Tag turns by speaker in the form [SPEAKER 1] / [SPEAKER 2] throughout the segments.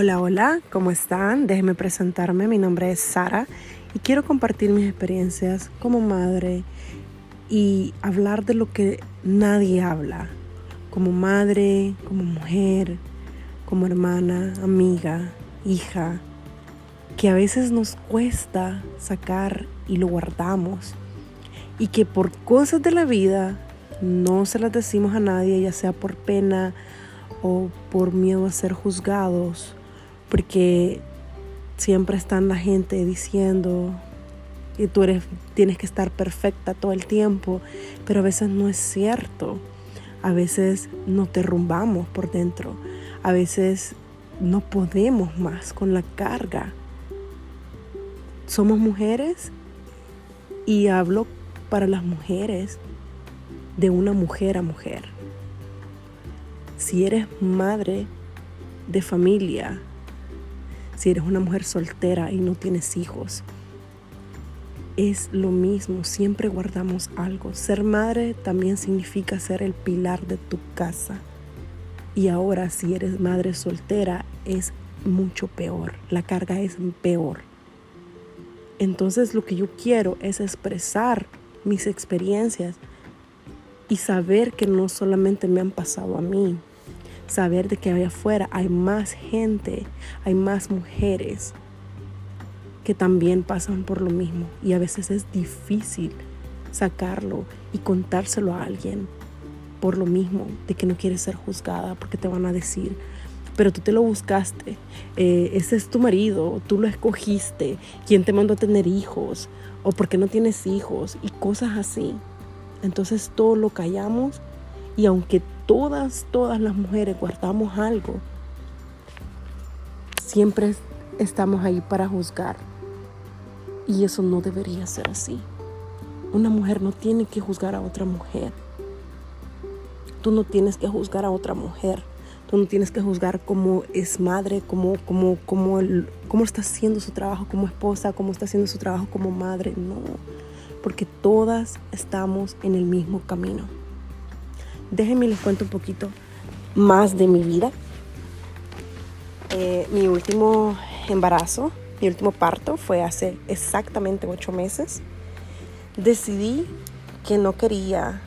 [SPEAKER 1] Hola, hola, ¿cómo están? Déjenme presentarme, mi nombre es Sara y quiero compartir mis experiencias como madre y hablar de lo que nadie habla, como madre, como mujer, como hermana, amiga, hija, que a veces nos cuesta sacar y lo guardamos y que por cosas de la vida no se las decimos a nadie, ya sea por pena o por miedo a ser juzgados porque siempre están la gente diciendo que tú eres, tienes que estar perfecta todo el tiempo, pero a veces no es cierto. A veces nos derrumbamos por dentro. A veces no podemos más con la carga. Somos mujeres y hablo para las mujeres de una mujer a mujer. Si eres madre de familia, si eres una mujer soltera y no tienes hijos. Es lo mismo, siempre guardamos algo. Ser madre también significa ser el pilar de tu casa. Y ahora si eres madre soltera es mucho peor, la carga es peor. Entonces lo que yo quiero es expresar mis experiencias y saber que no solamente me han pasado a mí, saber de que allá afuera hay más gente, hay más mujeres que también pasan por lo mismo. Y a veces es difícil sacarlo y contárselo a alguien por lo mismo de que no quieres ser juzgada porque te van a decir pero tú te lo buscaste, eh, ese es tu marido, tú lo escogiste, quién te mandó a tener hijos o por qué no tienes hijos y cosas así. Entonces todo lo callamos y aunque todas, todas las mujeres guardamos algo, siempre estamos ahí para juzgar. Y eso no debería ser así. Una mujer no tiene que juzgar a otra mujer. Tú no tienes que juzgar a otra mujer. Tú no tienes que juzgar cómo es madre, cómo, cómo, cómo, cómo está haciendo su trabajo como esposa, cómo está haciendo su trabajo como madre. No, porque todas estamos en el mismo camino. Déjenme les cuento un poquito más de mi vida. Eh, mi último embarazo, mi último parto fue hace exactamente ocho meses. Decidí que no quería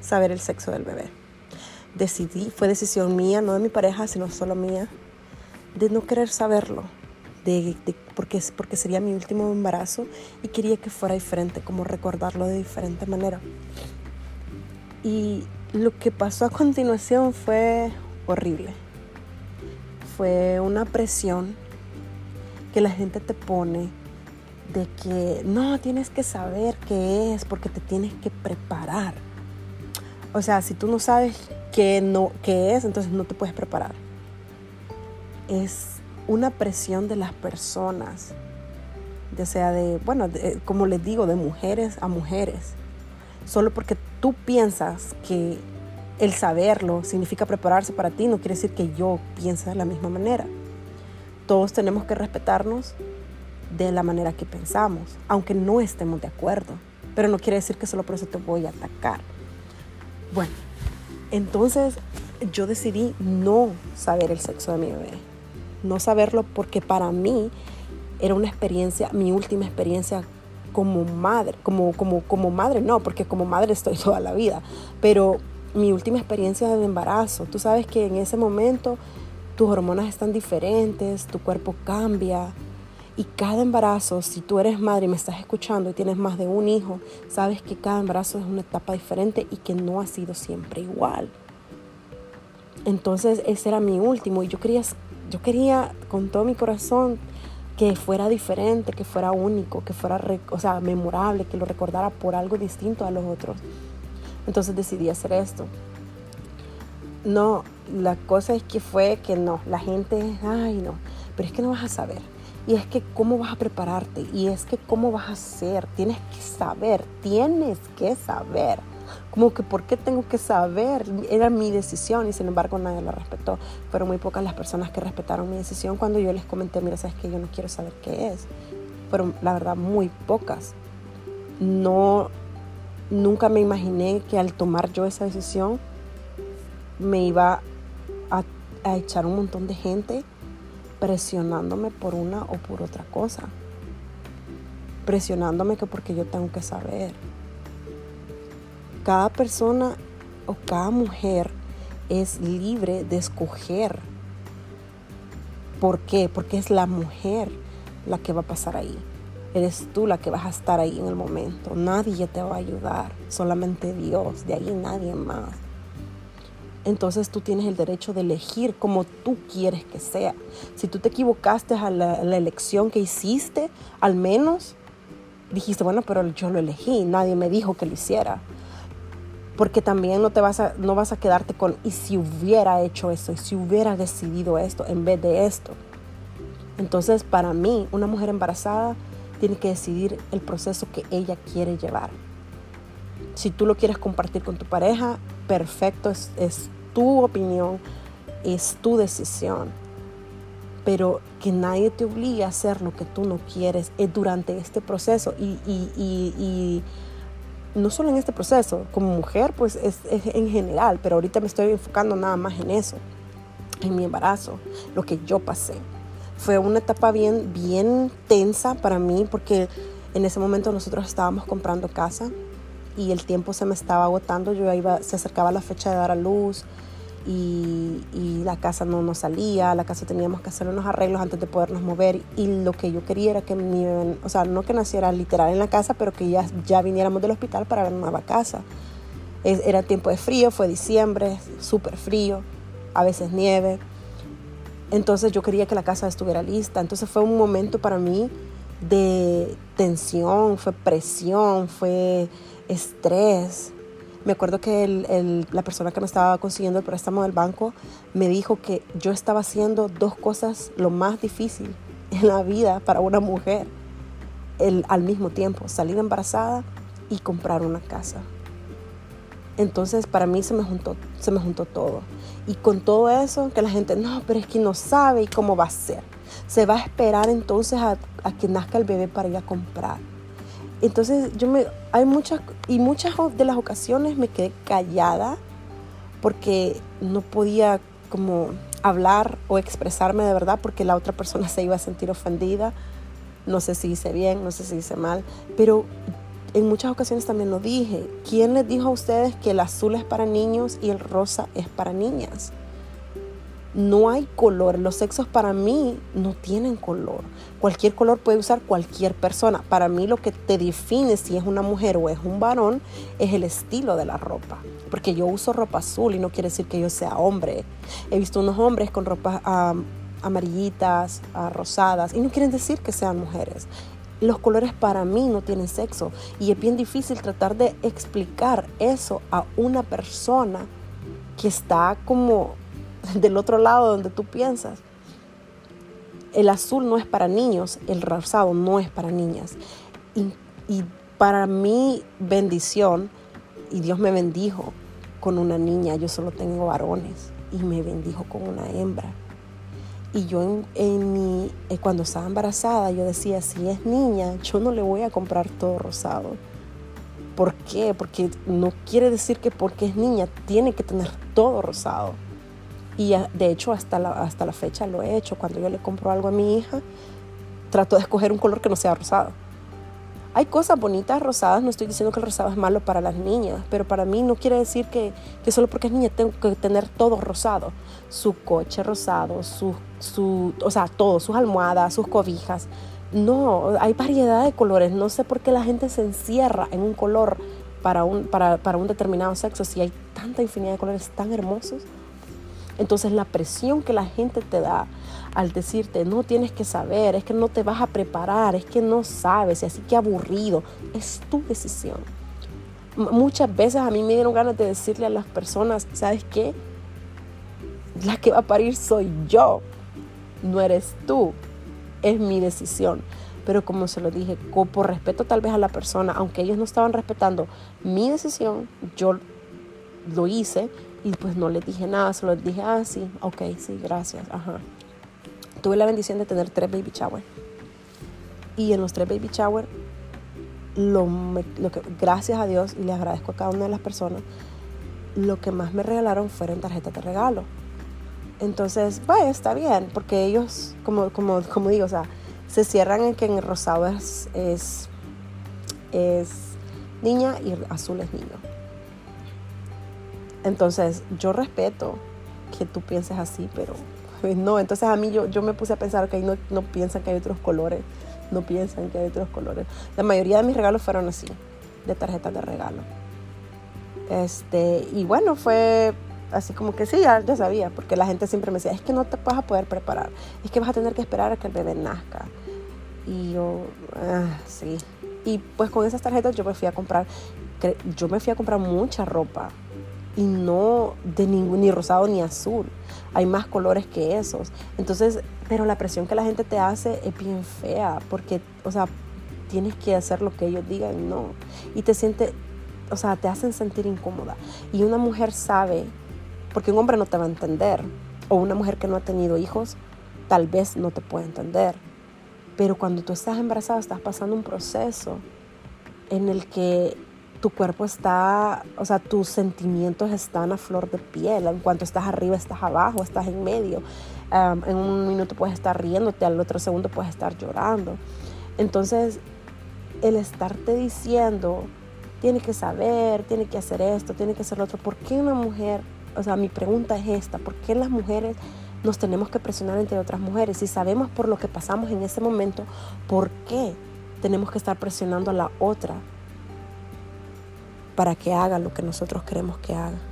[SPEAKER 1] saber el sexo del bebé. Decidí, fue decisión mía, no de mi pareja, sino solo mía, de no querer saberlo, de, porque, porque sería mi último embarazo y quería que fuera diferente, como recordarlo de diferente manera. Y lo que pasó a continuación fue horrible. Fue una presión que la gente te pone de que no tienes que saber qué es porque te tienes que preparar. O sea, si tú no sabes qué, no, qué es, entonces no te puedes preparar. Es una presión de las personas, ya sea de, bueno, como les digo, de mujeres a mujeres. Solo porque tú piensas que el saberlo significa prepararse para ti, no quiere decir que yo piense de la misma manera. Todos tenemos que respetarnos de la manera que pensamos, aunque no estemos de acuerdo. Pero no quiere decir que solo por eso te voy a atacar. Bueno, entonces yo decidí no saber el sexo de mi bebé. No saberlo porque para mí era una experiencia, mi última experiencia como madre, como, como, como madre no, porque como madre estoy toda la vida, pero mi última experiencia de embarazo, tú sabes que en ese momento tus hormonas están diferentes, tu cuerpo cambia y cada embarazo, si tú eres madre y me estás escuchando y tienes más de un hijo, sabes que cada embarazo es una etapa diferente y que no ha sido siempre igual. Entonces ese era mi último y yo quería, yo quería con todo mi corazón que fuera diferente, que fuera único, que fuera, o sea, memorable, que lo recordara por algo distinto a los otros. Entonces decidí hacer esto. No, la cosa es que fue que no, la gente, ay no, pero es que no vas a saber. Y es que cómo vas a prepararte, y es que cómo vas a hacer, tienes que saber, tienes que saber. Como que, ¿por qué tengo que saber? Era mi decisión y sin embargo nadie la respetó. Fueron muy pocas las personas que respetaron mi decisión cuando yo les comenté, mira, sabes que yo no quiero saber qué es. Fueron, la verdad, muy pocas. No, nunca me imaginé que al tomar yo esa decisión me iba a, echar un montón de gente presionándome por una o por otra cosa. Presionándome que porque yo tengo que saber. Cada persona o cada mujer es libre de escoger. ¿Por qué? Porque es la mujer la que va a pasar ahí. Eres tú la que vas a estar ahí en el momento. Nadie te va a ayudar, solamente Dios, de ahí nadie más. Entonces tú tienes el derecho de elegir como tú quieres que sea. Si tú te equivocaste a la, la elección que hiciste, al menos dijiste, bueno, pero yo lo elegí, nadie me dijo que lo hiciera. Porque también no, te vas a, no vas a quedarte con, y si hubiera hecho eso, y si hubiera decidido esto en vez de esto. Entonces, para mí, una mujer embarazada tiene que decidir el proceso que ella quiere llevar. Si tú lo quieres compartir con tu pareja, perfecto, es, tu opinión, es tu decisión. Pero que nadie te obligue a hacer lo que tú no quieres es durante este proceso. Y, y, no solo en este proceso, como mujer, pues es, es en general, pero ahorita me estoy enfocando nada más en eso, en mi embarazo, lo que yo pasé fue una etapa bien, bien tensa para mí porque en ese momento nosotros estábamos comprando casa y el tiempo se me estaba agotando. Yo iba, se acercaba la fecha de dar a luz y, la casa no nos salía. La casa teníamos que hacer unos arreglos antes de podernos mover y lo que yo quería era que mi o sea, no que naciera literal en la casa, pero que ya, ya viniéramos del hospital para la nueva casa. era tiempo de frío, fue diciembre, súper frío, a veces nieve. Entonces yo quería que la casa estuviera lista. Entonces fue un momento para mí de tensión, fue presión, fue estrés. Me acuerdo que la persona que me estaba consiguiendo el préstamo del banco me dijo que yo estaba haciendo dos cosas lo más difícil en la vida para una mujer al mismo tiempo, salir embarazada y comprar una casa. Entonces para mí se me juntó, se me juntó todo. Y con todo eso, que la gente, no, pero es que no sabe y cómo va a ser. Se va a esperar entonces a, que nazca el bebé para ir a comprar. Entonces yo me, hay muchas, y muchas de las ocasiones me quedé callada porque no podía como hablar o expresarme de verdad porque la otra persona se iba a sentir ofendida. No sé si hice bien, no sé si hice mal, pero en muchas ocasiones también lo dije. ¿Quién les dijo a ustedes que el azul es para niños y el rosa es para niñas? No hay color. Los sexos para mí no tienen color. Cualquier color puede usar cualquier persona. Para mí lo que te define si es una mujer o es un varón es el estilo de la ropa. Porque yo uso ropa azul y no quiere decir que yo sea hombre. He visto unos hombres con ropa amarillitas, rosadas, y no quieren decir que sean mujeres los colores para mí no tienen sexo y es bien difícil tratar de explicar eso a una persona que está como del otro lado donde tú piensas. El azul no es para niños, el rosado no es para niñas. Y, para mi bendición, y Dios me bendijo con una niña, yo solo tengo varones, y me bendijo con una hembra. Y yo en, mi, eh, cuando estaba embarazada, yo decía, si es niña, yo no le voy a comprar todo rosado. ¿Por qué? Porque no quiere decir que porque es niña tiene que tener todo rosado. Y de hecho hasta la, hasta la fecha lo he hecho. Cuando yo le compro algo a mi hija, trato de escoger un color que no sea rosado. Hay cosas bonitas rosadas, no estoy diciendo que el rosado es malo para las niñas, pero para mí no quiere decir que, que solo porque es niña tengo que tener todo rosado. Su coche rosado, su, su, o sea, todo, sus almohadas, sus cobijas. No, hay variedad de colores. No sé por qué la gente se encierra en un color para un, para, para un determinado sexo si hay tanta infinidad de colores tan hermosos. Entonces la presión que la gente te da al decirte, no tienes que saber, es que no te vas a preparar, es que no sabes, y así que aburrido, es tu decisión. muchas veces a mí me dieron ganas de decirle a las personas, ¿sabes qué? La que va a parir soy yo, no eres tú, es mi decisión. Pero como se lo dije, por respeto tal vez a la persona, aunque ellos no estaban respetando mi decisión, yo lo hice y pues no les dije nada, solo les dije, ah, sí, ok, sí, gracias, tuve la bendición de tener tres baby shower. Y en los tres baby shower, lo, lo que, gracias a Dios, y le agradezco a cada una de las personas, lo que más me regalaron fueron tarjetas de regalo. Entonces, vaya, está bien, porque ellos, como, como, como digo, o sea, se cierran en que en rosado es, es, es niña y azul es niño. Entonces, yo respeto que tú pienses así, pero pues, no. Entonces, a mí yo, yo me puse a pensar que ahí no, no piensan que hay otros colores. No piensan que hay otros colores. La mayoría de mis regalos fueron así, de tarjetas de regalo. Este, y bueno, fue así como que sí, ya, sabía, porque la gente siempre me decía, es que no te vas a poder preparar, es que vas a tener que esperar a que el bebé nazca. Y yo, ah, sí. Y pues con esas tarjetas yo me fui a comprar, yo me fui a comprar mucha ropa y no de ningún, ni rosado ni azul. Hay más colores que esos. Entonces, pero la presión que la gente te hace es bien fea, porque, o sea, tienes que hacer lo que ellos digan, no. Y te siente, o sea, te hacen sentir incómoda. Y una mujer sabe porque un hombre no te va a entender. O una mujer que no ha tenido hijos, tal vez no te puede entender. Pero cuando tú estás embarazada, estás pasando un proceso en el que tu cuerpo está, o sea, tus sentimientos están a flor de piel. En cuanto estás arriba, estás abajo, estás en medio. en un minuto puedes estar riéndote, al otro segundo puedes estar llorando. Entonces, el estarte diciendo, tiene que saber, tiene que hacer esto, tiene que hacer lo otro, ¿por qué una mujer o sea, mi pregunta es esta, ¿por qué las mujeres nos tenemos que presionar entre otras mujeres? Si sabemos por lo que pasamos en ese momento, ¿por qué tenemos que estar presionando a la otra para que haga lo que nosotros queremos que haga?